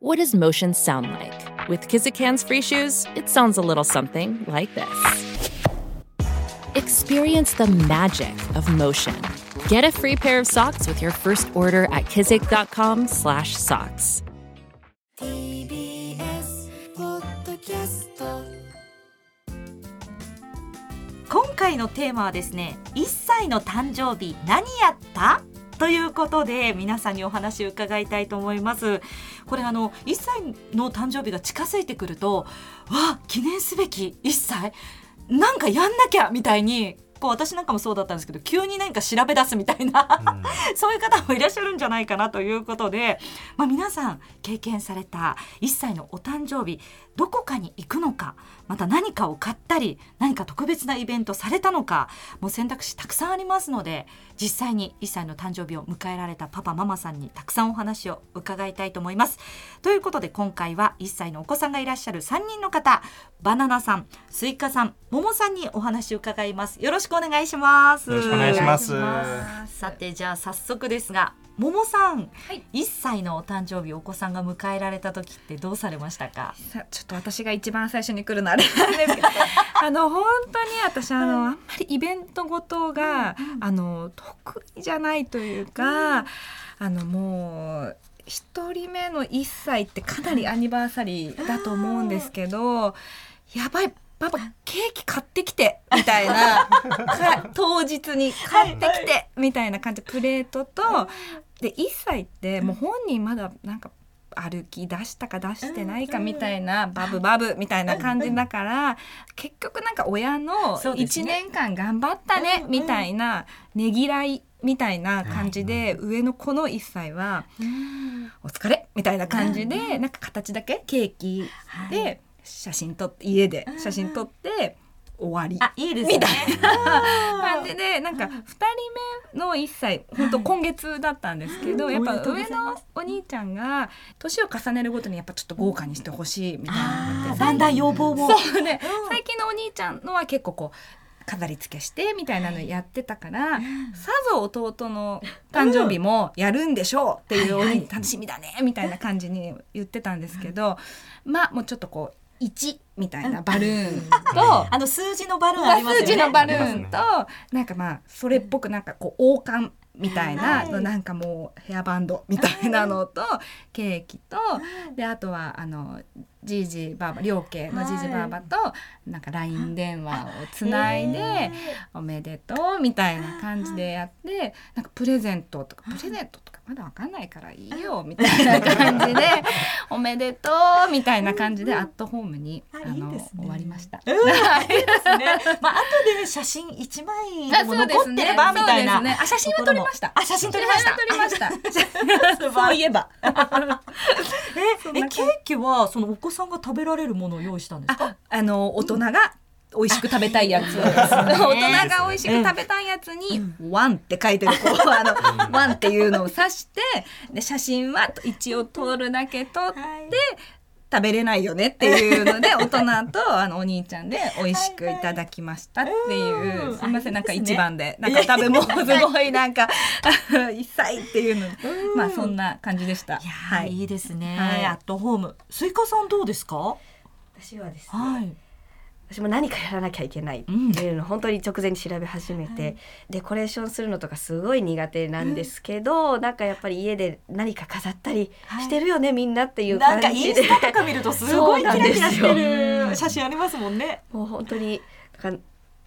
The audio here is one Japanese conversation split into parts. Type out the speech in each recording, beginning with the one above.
What does motion sound like? With Kizikans free shoes, it sounds a little something like this. Experience the magic of motion. Get a free pair of socks with your first order at kizik.com/socks. TBS ポッドキャスト今回のテーマはですね1歳の誕生日何やった ということで皆さんにお話を伺いたいと思います。これあの1歳の誕生日が近づいてくるとわ記念すべき1歳。なんかやんなきゃみたいにこう私なんかもそうだったんですけど急に何か調べ出すみたいな、そういう方もいらっしゃるんじゃないかなということで、まあ、皆さん経験された1歳のお誕生日どこかに行くのかまた何かを買ったり何か特別なイベントされたのかもう選択肢たくさんありますので実際に1歳の誕生日を迎えられたパパママさんにたくさんお話を伺いたいと思います。ということで今回は1歳のお子さんがいらっしゃる3人の方バナナさんスイカさんももさんにお話を伺います。よろしくお願いします。よろしくお願いしますお願いしますさてじゃあ早速ですがももさん、はい。1歳のお誕生日お子さんが迎えられた時ってどうされましたか？さちょっと私が一番最初に来るのあれなんですけど あの本当に私あの、あんまりイベントごとが、あの得意じゃないというか、あのもう一人目の1歳ってかなりアニバーサリーだと思うんですけど、やばいパパケーキ買ってきてみたいな。か当日に買ってきてみたいな感じでプレートとで1歳ってもう本人まだなんか歩き出したか出してないかみたいなバブバブみたいな感じだから結局なんか親の1そうですね。年間頑張ったねみたいなねぎらいみたいな感じで上の子の1歳は「お疲れ!」みたいな感じでなんか形だけケーキで写真撮って家で写真撮って終わり。あいいですね。感じでなんか2人目の1歳本当今月だったんですけど、やっぱ上のお兄ちゃんが年を重ねるごとにやっぱちょっと豪華にしてほしいみたいな。だんだん要望も。そうね、最近のお兄ちゃんのは結構こう飾り付けしてみたいなのやってたから、さぞ弟の誕生日もやるんでしょうっていうお兄楽しみだねみたいな感じに言ってたんですけど、まあもうちょっとこう1みたいなバルーン。と、あの数字のバルーンありますよね。数字のバルーンとなんかまあそれっぽくなんかこう王冠みたいなのなんかもうヘアバンドみたいなのとケーキとであとはあのじいじばあば両家のじいじばあばとなんか LINE 電話をつないで「おめでとう」みたいな感じでやってなんかプレゼントとかプレゼントとかまだわかんないからいいよみたいな感じで「おめでとう」みたいな感じでアットホームにああの終わりました。うん、いいですね。まあ後で写真一枚残ってればみたいな。あ写真は撮りました。あ写真撮りました。撮りました。そういえば。えケーキはそのお子さんが食べられるものを用意したんですか？あの大人が美味しく食べたいやつ、大人が美味しく食べたいやつに「ワン」って書いてるこう あの「ワン」っていうのを指してで写真は一応撮るだけ撮って、食べれないよねっていうので 大人とあのお兄ちゃんで美味しくいただきましたっていう、うんすみませんなんか一番でなんか食べ物 すごいなんか 一歳っていうのまあそんな感じでした。いはいい、いですね、はいアットホーム。スイカさんどうですか？は私はですね、い。私も何かやらなきゃいけないっていうのを本当に直前に調べ始めて、デコレーションするのとかすごい苦手なんですけど、なんかやっぱり家で何か飾ったりしてるよね、みんなっていうなんか感じで。インスタとか見るとすごいキラキラしてる写真ありますもんね。もう本当になんか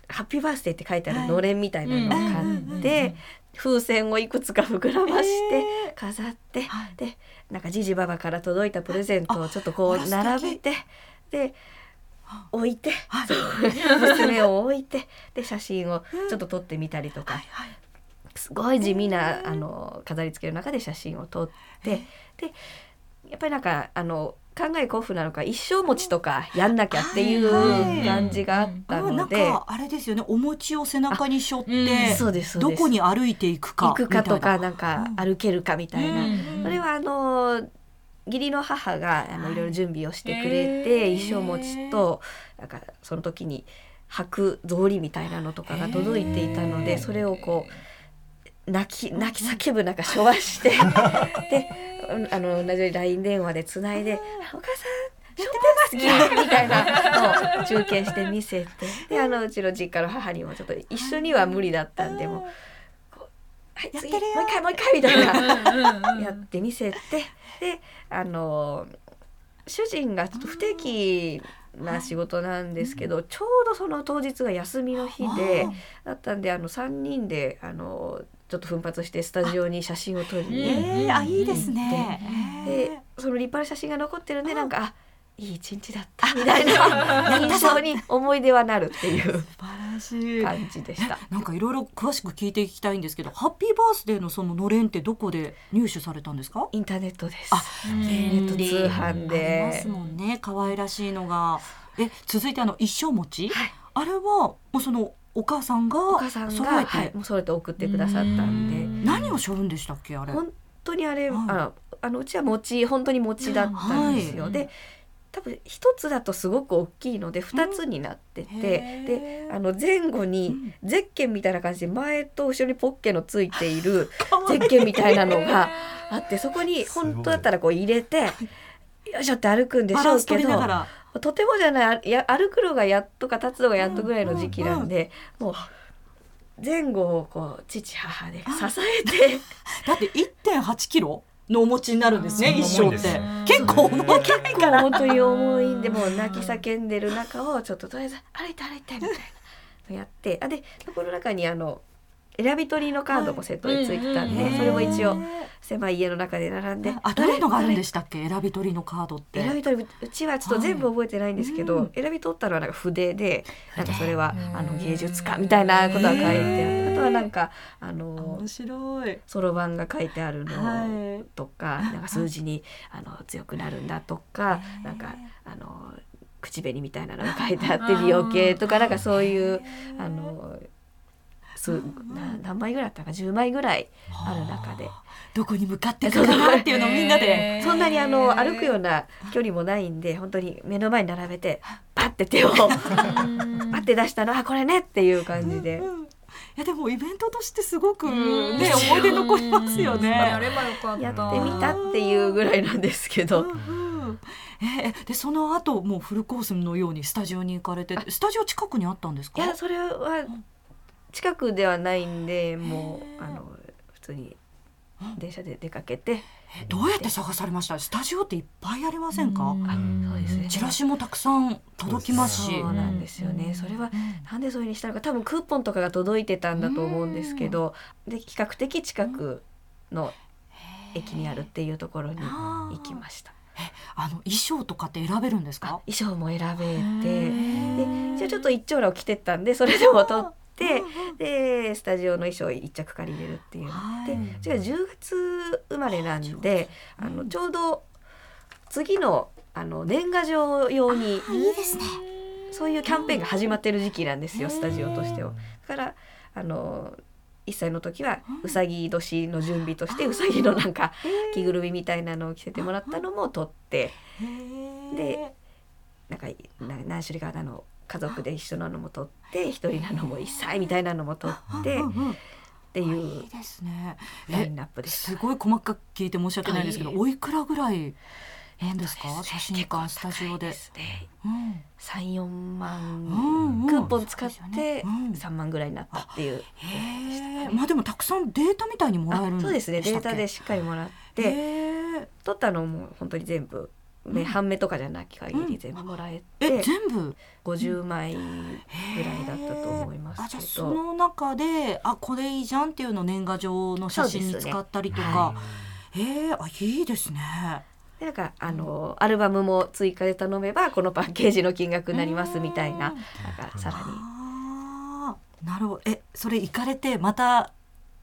ハッピーバースデーって書いてあるのれんみたいなのを買って、風船をいくつか膨らまして飾って、はい。でなんかじじばばから届いたプレゼントをちょっとこう並べてで置いて、はい。娘を置いてで写真をちょっと撮ってみたりとか、はいすごい地味なあの飾り付けの中で写真を撮ってでやっぱりなんかあの考え古風なのか一生餅とかやんなきゃっていうはい感じがあったあなんので。かあれですよね。お餅を背中に背負っあうんて、そうですそうです。どこに歩いていくか行くかとかな。んか歩けるかみたいな、それはあの義理の母があのい。ろいろ準備をしてくれて、衣装餅となんかその時に履く草履みたいなのとかが届いていたのでそれをこう泣き泣き叫ぶなんかしょわして。でうんあの同じように LINE 電話でつないで「お母さんしょってますみたいなのを中継して見せて。であのうちの実家の母にもちょっと一緒には無理だったんでもはい次。もう一回もう一回みたいな。やって見せて。であの主人がちょっと不定期な仕事なんですけどちょうどその当日が休みの日でだったんであの3人であのちょっと奮発してスタジオに写真を撮りにえー、あいいですね。でその立派な写真が残ってるんでなんかあいい一日だったみたいな 印象に思い出はなるっていう素晴らしい。感じでした。なんかいろいろ詳しく聞いていきたいんですけど、ハッピーバースデーのそののれんってどこで入手されたんですか？インターネットです。あネット通販ありまで。すもんね。可愛らしいのが。え、続いてあの一生餅、はいあれはもうそのお母さんがお母さはい、もうそれと送ってくださったんで。何を背負うんでしたっけあれ？本当にあれ、はいあのあのうちは餅本当に餅だったんですよ。はいで多分一つだとすごく大きいので二つになってて、へー。であの前後にゼッケンみたいな感じで前と後ろにポッケのついている ゼッケンみたいなのがあってそこに本当だったらこう入れてよいしょって歩くんでしょうけど。とてもじゃないあや歩くのがやっとか立つのがやっとぐらいの時期なんで、もう前後をこう父母で支えて。だって1.8キロ？のお餅になるんですね。うん。一生って。結構重い結構本当に重い。んでもう泣き叫んでる中をちょっととりあえず歩いて歩いてみたいな。のやってあでこの中にあの選び取りのカードもセットでついてたんで、はいそれも一応狭い家の中で並んで。あどういうのがあるんでししたっけ？選び取りのカードって。選び取りうちはちょっと全部覚えてないんですけど、はい選び取ったのはなんか筆でなんかそれはあの芸術家みたいなことが書いてあってあとはなんかあの面白い。そろばんが書いてあるのはい。とか、なんか数字にあの強くなるんだとか、なんかあの口紅みたいなのが書いてあって美容系とかなんかそういうあのすな何枚ぐらいあったか10枚ぐらいある中で。どこに向かっていくかなっていうのをみんなで。そんなにあの歩くような距離もないんで本当に目の前に並べてパッて手を パッて出したのあこれねっていう感じで。うんいやでもイベントとしてすごくね思い出残りますようん。やね。ればよかった。やってみたっていうぐらいなんですけど、うんうん。えーでその後もうフルコースのようにスタジオに行かれてスタジオ近くにあったんですか？いやそれは近くではないんでもうあの普通に電車で出かけて。えどうやって探されました？スタジオっていっぱいありませんか？あそうですね。チラシもたくさん届きますし。そうなんですよね。それはなんでそういうふうにしたのか。多分クーポンとかが届いてたんだと思うんですけどで比較的近くの駅にあるっていうところに行きました。あの衣装とかって選べるんですあか？衣装も選べへてー。で一応ちょっと一丁羅を着てったんでそれでも取ってでスタジオの衣装一着借りれるっていうはい。でうちが10月生まれなんであのちょうど次のあの年賀状用にいいですね。そういうキャンペーンが始まってる時期なんですよスタジオとしては。だからあの1歳の時はうさぎ年の準備としてうさぎのなんか着ぐるみみたいなのを着せてもらったのも取って。でなんかな何種類かあの家族で一緒なのも取って一人なのも1歳みたいなのも取ってっていいういですね。えラインナップでした。す。ごい細かく聞いて申し訳ないんですけど、はいおいくらぐらいなんですか？写真館スタジオで。結構高いすねうん3、4万、クーポン使ってよね。うん。3万ぐらいになったっていう。まあでもたくさんデータみたいにもらえるそうですね。データでしっかりもらって、へえ撮ったのも本当に全部、ねうん。半目とかじゃなき限うん。り全部もらええて、全部？50枚ぐらいだったと思いますあじゃあけど、その中であこれいいじゃんっていうのを年賀状の写真に使ったりとそうか、へえあいいですね。でなんかあのアルバムも追加で頼めばこのパッケージの金額になりますみたいな。うん。なんかさらに。あーなるほど。えそれ行かれてまた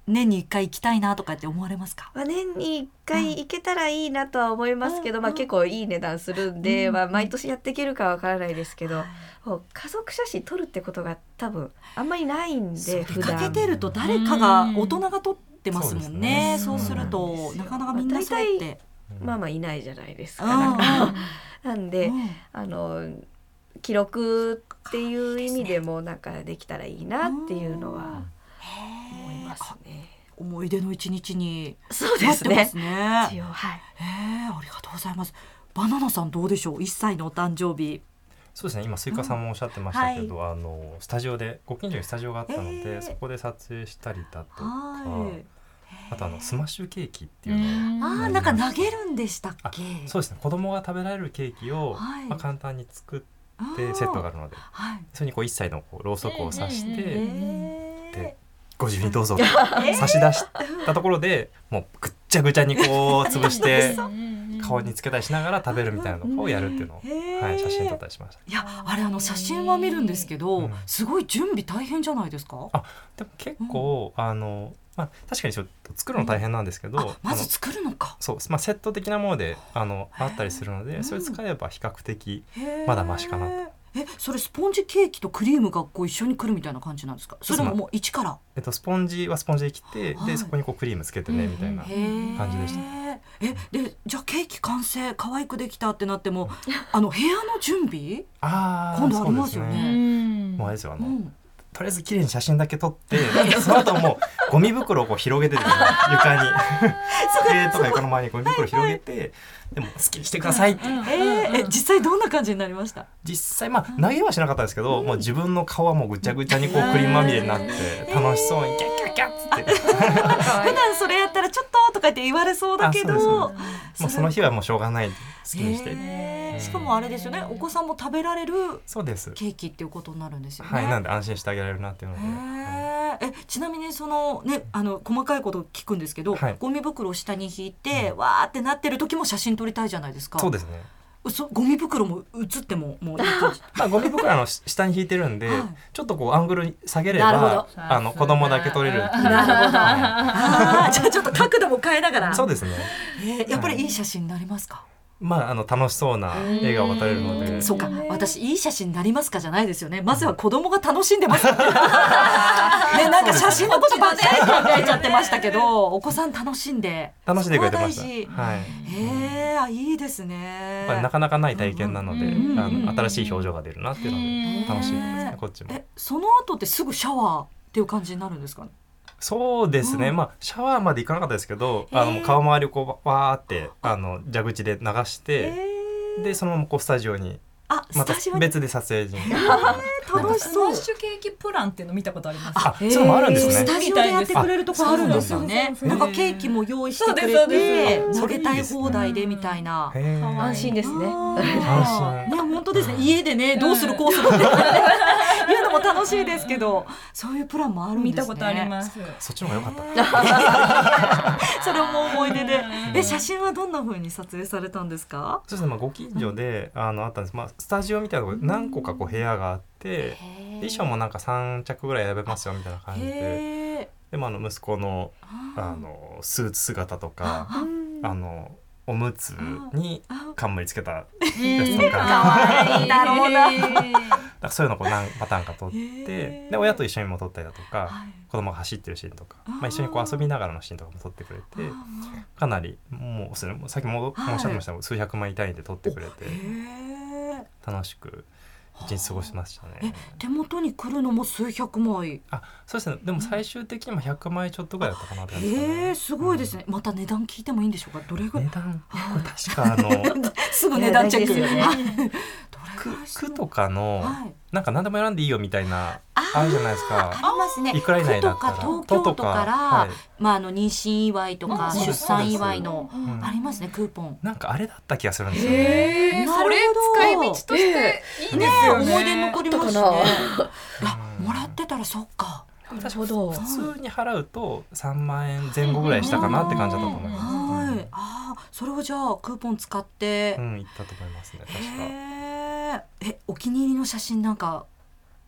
年に一回行きたいなとかって思われますか？まあ、年に1回行けたらいいなとは思いますけど、まあ、うんうん。結構いい値段するんで、うんまあ、毎年やっていけるかわからないですけど、もう家族写真撮るってことが多分あんまりないんで出かけてると誰かが大人が撮ってますもんね。そううするとなかなかみんなそうやって。まあまあいないじゃないですか。うん。なんか。なんで、うん。あの記録っていう意味でもなんかできたらいいなっていうのは。思いますね。思い出の一日にそうですねなってますね。一応はいえー、ありがとうございます。バナナさんどうでしょう？一歳のお誕生日。そうですね今スイカさんもおっしゃってましたけど、あのスタジオでご近所にスタジオがあったので、えーそこで撮影したりだとか、はい。あとあのスマッシュケーキっていうのをああ、なんか投げるんでしたっあけ。そうですね子供が食べられるケーキを、はいまあ、簡単に作ってセットがあるのではい。それにこう一歳のこうろうそくを刺して、えでご自由にどうぞ。と差し出したところでもうぐっちゃぐちゃにこう 潰して顔につけたりしながら食べるみたいなのをやるっていうのを、はい、写真撮ったりしました。いやあれあの写真は見るんですけど、うん。すごい準備大変じゃないですか？あでも結構、あの、まあ、確かにちょっと作るの大変なんですけど、あまず作るのか。そう、まあ、セット的なものであのあったりするのでそれ使えば比較的、まだマシかなとえそれスポンジケーキとクリームがこう一緒にくるみたいな感じなんですか？それとももう一から？えっと、スポンジはスポンジで切って、はいでそこにこうクリームつけてねみたいな、感じでしたえでじゃあケーキ完成可愛くできたってなってもあの部屋の準備？ああ今度ありますよねそうですねもうあれですよあの、うん。とりあえず綺麗に写真だけ撮って その後もうゴミ袋をこう広げてですね 床に。机とか床の周りにゴミ袋広げてでも好きにしてくださいって。えー、え実際どんな感じになりました？実際まあ投げはしなかったですけど、もう自分の顔はもうぐちゃぐちゃにこうクリームまみれになって楽しそうにキャッキャッキャッつって。普段それやったらちょっととか言って言われそうだけど。あそうもうその日はもうしょうがない好きにして、へー。しかもあれですよね。お子さんも食べられるそうです。ケーキっていうことになるんですよね。はいなんで安心してあげられるなっていうので、はいへー。えちなみにそのねあの細かいこと聞くんですけど、はい。ゴミ袋を下に引いて、わーってなってる時も写真撮りたいじゃないですか。そうですねそゴミ袋も写ってももう あゴミ袋あのし下に引いてるんで、はい。ちょっとこうアングル下げればど。あの子供だけ撮れる。っていうなるほど。じゃあちょっと角度も変えながら。いそうですね。えーやっぱりいい写真になりますか？まああの楽しそうな笑顔が撮れるので。そうか。私いい写真になりますか？じゃないですよね。まずは子供が楽しんでます ね。なんか写真のことばっかり考えちゃってましたけどお子さん楽しんで。楽しんでくれてました。はい。へえあいいですね。まあなかなかない体験なので、うんあの新しい表情が出るなっていうので楽しいですね。こっちも。えその後ってすぐシャワーっていう感じになるんですかね？そうですね、うん。まあシャワーまでいかなかったですけど、あの顔周りをこうわーってあの蛇口で流して、でそのままこうスタジオにあまた別で撮影に 楽しそう。スマッシュケーキプランっていうの見たことあります。あそういうあるんですね。スタジオでやってくれるとこあるんですよね。なんかケーキも用意してくれて投げたい放題でみたいな。安心ですね。あ安ーね本当ですね。家でねどうするこうするって。いうのも楽しいですけどそういうプランもあるんですね。見たことあります。そっちの方が良かった。それも思い出で。え写真はどんな風に撮影されたんですか？そうですね、まあ、ご近所であのあったんです、まあ、スタジオみたいなところ何個かこう部屋があってで衣装もなんか3着ぐらい選べますよみたいな感じで。でもあの息子のあのスーツ姿とかあのおむつに冠つけたやつとか。かわいい。だろうなだからそういうのをこう何パターンか撮ってで親と一緒にも撮ったりだとか、はい。子供が走ってるシーンとかまあ、一緒にこう遊びながらのシーンとかも撮ってくれてかなりもうそれもさっきもはいおっしゃってましたが数百枚単位で撮ってくれて楽しく一日過ごしましたえね。手元に来るのも数百枚。あそうですね。でも最終的にも100枚ちょっとぐらいだったかなって感じですかね。へえすごいですね。また値段聞いてもいいんでしょうか？どれぐらい？値段？これ確かあの すぐ値段チェック。ね。はい。どれ区とかのはい。なんか何でも選んでいいよみたいなあるじゃないですありか。ますね。いくら以内だったら。区とか東京都から、はい。まああの妊娠祝いとかうん出産祝いのうんありますねクーポン。なんかあれだった気がするんですよ。ね。へえ、なるほど。それ使い道としていいですよね。思い出に残りますね。あもらってたらそっか。なるほど。普通に払うと3万円前後ぐらいしたかなって感じだったと思います。はい。ああそれをじゃあクーポン使って、うん、うん、行ったと思いますね。確か。へええお気に入りの写真なんか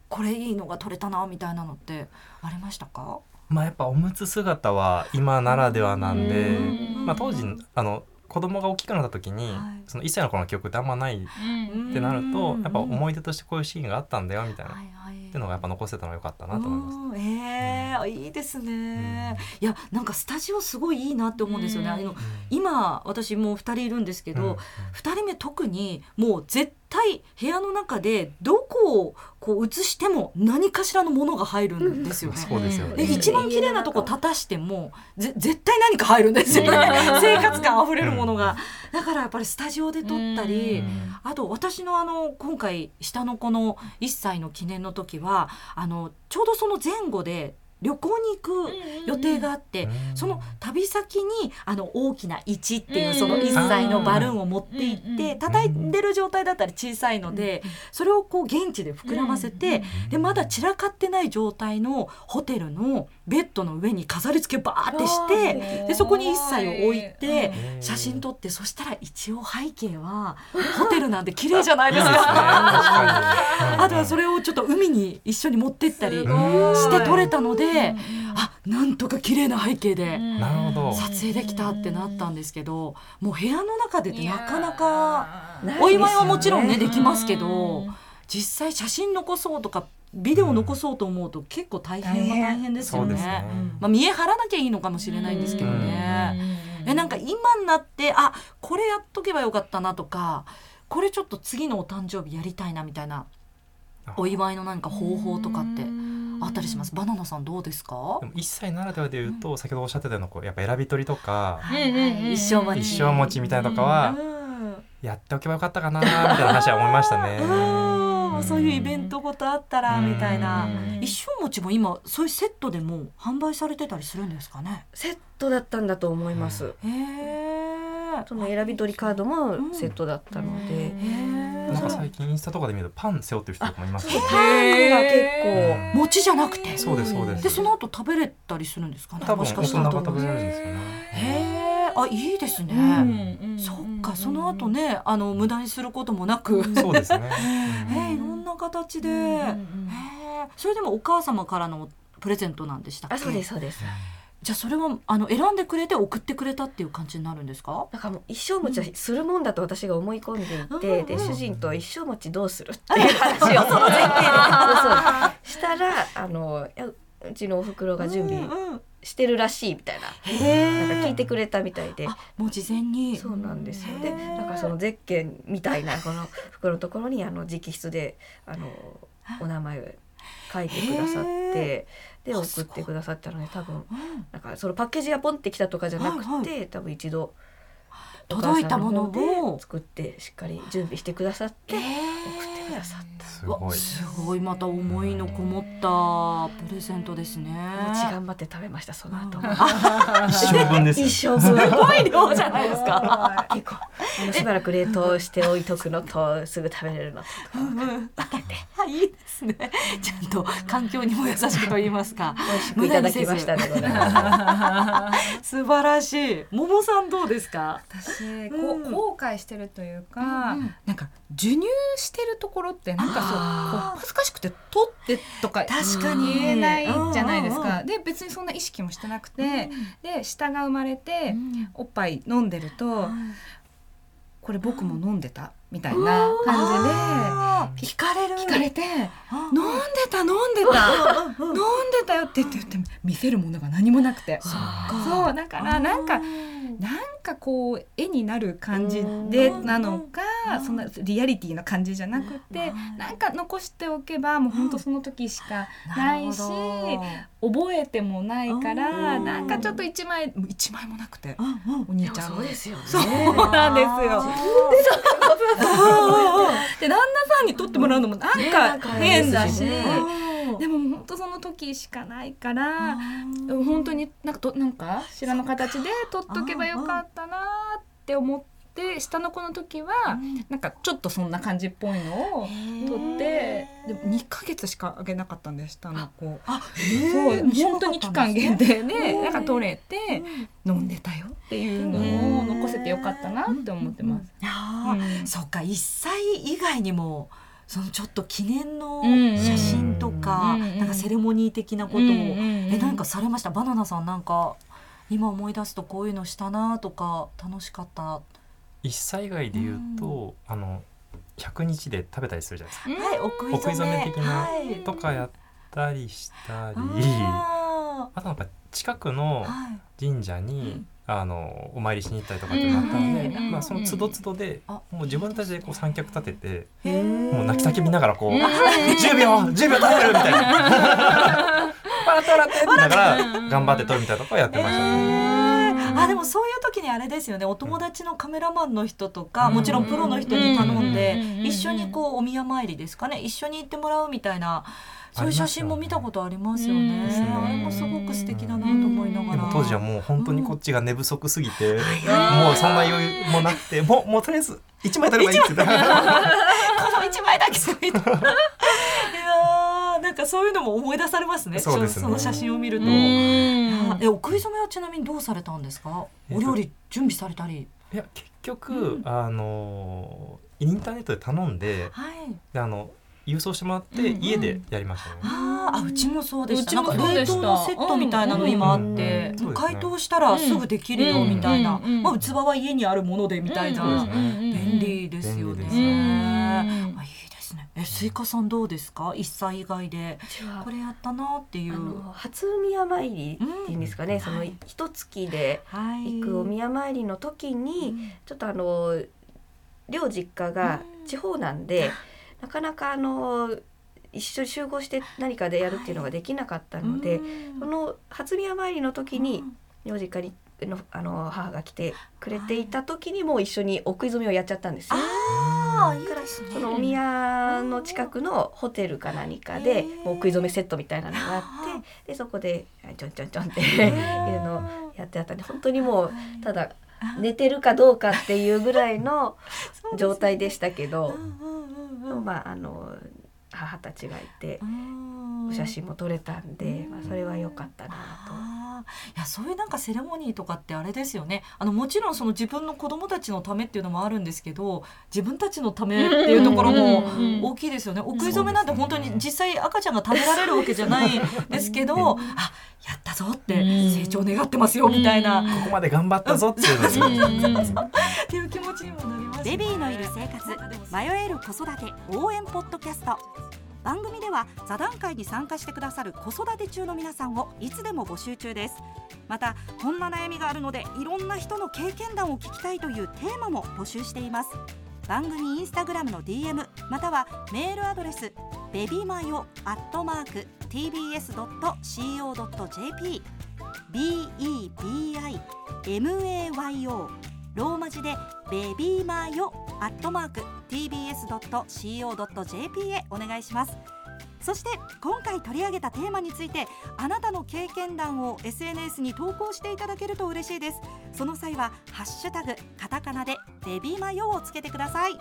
これいいのが撮れたなみたいなのってありましたか？まあやっぱおむつ姿は今ならではなんでうん、まあ当時あの子供が大きくなった時に、はい。その1歳の頃の記憶ってあんまないっうんてなると、うん。やっぱ思い出としてこういうシーンがあったんだよみたいな、はいはいっていうのがやっぱ残せたのが良かったなと思います。うん。ええいいですね、いやなんかスタジオすごいいいなって思うんですよね、うん。あの今私もう2人いるんですけど、うん。うん2人目特にもう絶対部屋の中でどこをこう映しても何かしらのものが入るんですよね。そうですよね。で一番綺麗なとこ立たしてもぜ絶対何か入るんですよね。生活感あふれるものが。だからやっぱりスタジオで撮ったりあと私のあの今回下の子の1歳の記念の時はあのちょうどその前後で旅行に行く予定があって、うん。その旅先にあの大きな1っていううんその1歳のバルーンを持って行って叩いてる状態だったり小さいのでそれをこう現地で膨らませてでまだ散らかってない状態のホテルのベッドの上に飾り付けバーってしてでそこに1歳を置いてうん。写真撮ってそしたら一応背景はホテルなんで綺麗じゃないですいい ですね。確か。あとはそれをちょっと海に一緒に持ってったりして撮れたのであなんとか綺麗な背景で撮影できたってなったんですけどもう部屋の中でってなかなかお祝いはもちろんねできますけど実際写真残そうとかビデオ残そうと思うと結構大変は大変ですよね。ね。まあ、見え張らなきゃいいのかもしれないんですけどね。えなんか今になってあこれやっとけばよかったなとかこれちょっと次のお誕生日やりたいなみたいなお祝いの何か方法とかってあったりします？バナナさんどうですか？でも1歳ならではで言うと先ほどおっしゃってたようなこうやっぱ選び取りとかはいはい一生待ち。一生持ちみたいなとかはうん。やっておけばよかったかなみたいな話は思いましたね。うんそういうイベントごとあったらみたいな。うん。一生餅も今そういうセットでも販売されてたりするんですかね？セットだったんだと思います。へえその選び取りカードもセットだったので、へえなんか最近インスタとかで見るとパン背負ってる人とかもいますね。パンが結餅じゃなくて？そうですそうです。でその後食べれたりするんですかね？多分もし大人がかしたら食べられるんですよね。へえあいいですね、そっかその後ねあの無駄にすることもなく、そうですね。えいろんな形で、へえそれでもお母様からのプレゼントなんでしたっけ？そうですそうです。じゃあそれはあの選んでくれて送ってくれたっていう感じになるんですか？なんかもう一生餅はするもんだと私が思い込んでいて、うんで主人と一生餅どうするっていう話を その前提でしたらあのうちのお袋が準備してるらしいみたいな、なんか聞いてくれたみたいで。あもう事前に。そうなんですよ。で、なんかそのゼッケンみたいなこの袋のところにあの直筆であのお名前を書いてくださって、であ送ってくださったので多分うん。なんかそのパッケージがポンってきたとかじゃなくて、はい多分一度届いたものをで作ってしっかり準備してくださってへ送えってくださった。うわすごい。すごい。また思いのこもったプレゼントですね。餅頑張って食べましたその後。も。一生分ですよ。一生分すごい量じゃないですか。結構。しばらく冷凍して置いとくのとすぐ食べれるの。とあいいですね。ちゃんと環境にも優しくと言いますか。美味しくいただきましたねこれ。は。素晴らしい。桃さんどうですか？私こうん。う後悔してるというか、うん。なんか授乳してるところってなんかそう恥ずかしくて取ってとか確かに。言えないじゃないですか。で別にそんな意識もしてなくて、で下が生まれて、うん。おっぱい飲んでると、ん。これ僕も飲んでたみたいな感あー。聞かれる。じで聞かれてあ飲んでた飲んでた。飲んでたよって言って言って見せるものが何もなくて。そうだからなんかなんかこう絵になる感じでなのかうん。そんなリアリティな感じじゃなくてうんなんか残しておけばもう本当その時しかないし覚えてもないからうんなんかちょっと一枚もう一枚もなくてお兄ちゃん。そうですよね。そうなんですよ。で旦那さんに撮ってもらうのもなんか変だし。ね。でも本当その時しかないから本当になんかとなんか白の形で撮っとけばよかったなって思って下の子の時はなんかちょっとそんな感じっぽいのを撮ってでも2ヶ月しかあげなかったんで下の子。あそう本当に期間限定でなんか撮れてうん。飲んでたよっていうのを残せてよかったなって思ってます。あー。うん。そっか1歳以外にもそのちょっと記念のうん写真とか、うんなんかセレモニー的なことを、うんうん。えなんかされました？バナナさんなんか今思い出すとこういうのしたなとか楽しかった一歳以外で言うと、あの100日で食べたりするじゃないですか。はいお食いお食い初め的なはい。とかやったりしたり、ああとなんか近くの神社に、あのお参りしに行ったりとかってなったので、うん。うん。うん。まあ、その都度都度であもう自分たちでこう三脚立ててもう泣き叫びながらこう「10秒10秒耐える!」みたいな「笑って笑って!」って言いながら頑張って撮るみたいなとこはやってましたね。あでもそういう時にあれですよね。お友達のカメラマンの人とか、うん。もちろんプロの人に頼んで、うん。一緒にこうお宮参りですかね。一緒に行ってもらうみたいなそういう写真も見たことありますよね。うん。あれもすごく素敵だなと思いながら。でも当時はもう本当にこっちが寝不足すぎて、もうそんな余裕もなくてもうもうとりあえず1枚撮ればいいって言って この一枚だけな。んかそういうのも思い出されますね。そうですねその写真を見ると。うんあえお食い初めはちなみにどうされたんですか？えっとお料理準備されたり。いや結局、あのインターネットで頼んではい。であの郵送してもらってうんうん家でやりましたね。あーあうちもそうでした。うちもなんか冷凍のセットみたいなの今あって、うんうん解凍したらすぐできるよみたいな。うんうんまあ器は家にあるものでみたいな。そうですね便利ですよね。便利ですねあいいですね。えスイカさんどうですか？一歳以外で。これやったなっていう。あの初宮参りっていうんですかね、そのはい。一月ではい。行くお宮参りの時に、ちょっとあの両実家が地方なんで、なかなかあの一緒に集合して何かでやるっていうのができなかったので、その初宮参りの時に両実家にのあの母が来てくれていた時にもう一緒にお食い初めをやっちゃったんですよ。ああいいですね。そのお宮の近くのホテルか何かでもう食い初めセットみたいなのがあってでそこでちょんちょんちょんっていうのをやってあったんで本当にもうただ寝てるかどうかっていうぐらいの 状態でしたけど、まああの母たちがいてお写真も撮れたんで、まあ、それは良かったなと。いやそういうなんかセレモニーとかってあれですよね。あのもちろんその自分の子供たちのためっていうのもあるんですけど自分たちのためっていうところも大きいですよね。お食い初めなんて本当に実際赤ちゃんが食べられるわけじゃないですけどあやったぞって成長願ってますよみたいな。ここまで頑張ったぞっていうっていう気持ちにもなりますベビーのいる生活迷える子育て応援ポッドキャスト番組では座談会に参加してくださる子育て中の皆さんをいつでも募集中です。またこんな悩みがあるのでいろんな人の経験談を聞きたいというテーマも募集しています。番組インスタグラムの DM またはメールアドレスベビマヨアットマーク tbs.co.jp bebimayo ローマ字でベビーマヨアットマーク tbs.co.jp へお願いします。そして今回取り上げたテーマについてあなたの経験談を SNS に投稿していただけると嬉しいです。その際はハッシュタグカタカナでベビーマヨをつけてください。